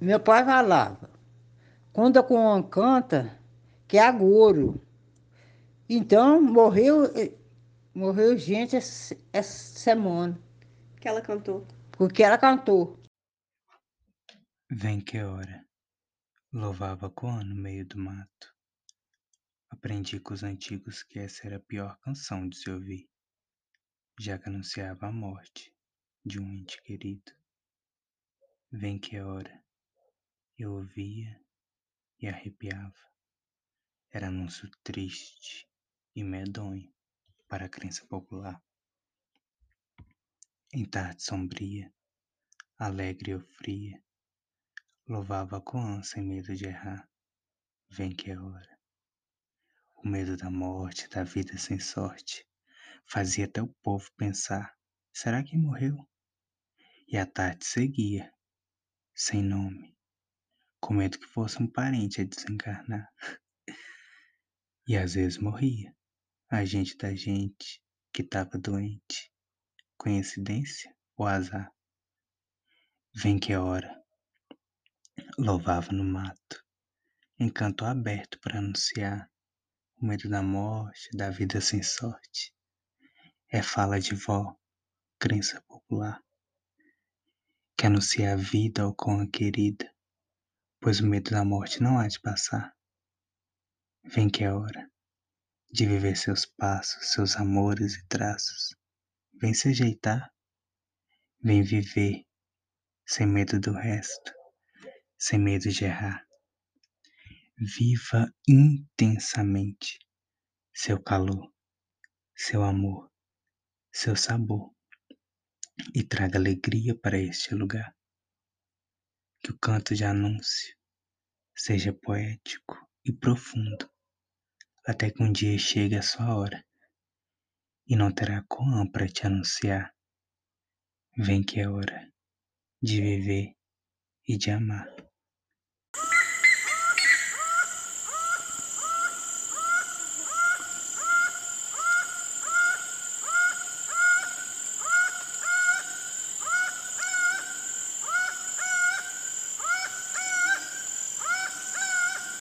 meu pai falava, quando a Coan canta, que é agouro. Então, morreu, eh, morreu gente essa, essa semana, Que ela cantou. porque ela cantou. Vem que hora, louvava Coan no meio do mato. Aprendi com os antigos que essa era a pior canção de se ouvir, já que anunciava a morte de um ente querido. Vem que hora, eu ouvia e arrepiava. Era anúncio triste e medonho para a crença popular. Em tarde sombria, alegre ou fria, louvava Coan sem medo de errar. Vem que é hora. O medo da morte, da vida sem sorte, fazia até o povo pensar: será que morreu? E a tarde seguia, sem nome, com medo que fosse um parente a desencarnar. E às vezes morria, a gente da gente que estava doente. Coincidência ou azar? Vem que é hora. Louvava no mato, encanto aberto para anunciar o medo da morte, da vida sem sorte. É fala de vó, crença popular, que anuncia a vida ao com a querida, pois o medo da morte não há de passar. Vem que é hora de viver seus passos, seus amores e traços. Vem se ajeitar, vem viver sem medo do resto, sem medo de errar. Viva intensamente seu calor, seu amor, seu sabor e traga alegria para este lugar. Que o canto de anúncio seja poético e profundo, até que um dia chegue a sua hora e não terá como para te anunciar. Vem que é hora de viver e de amar.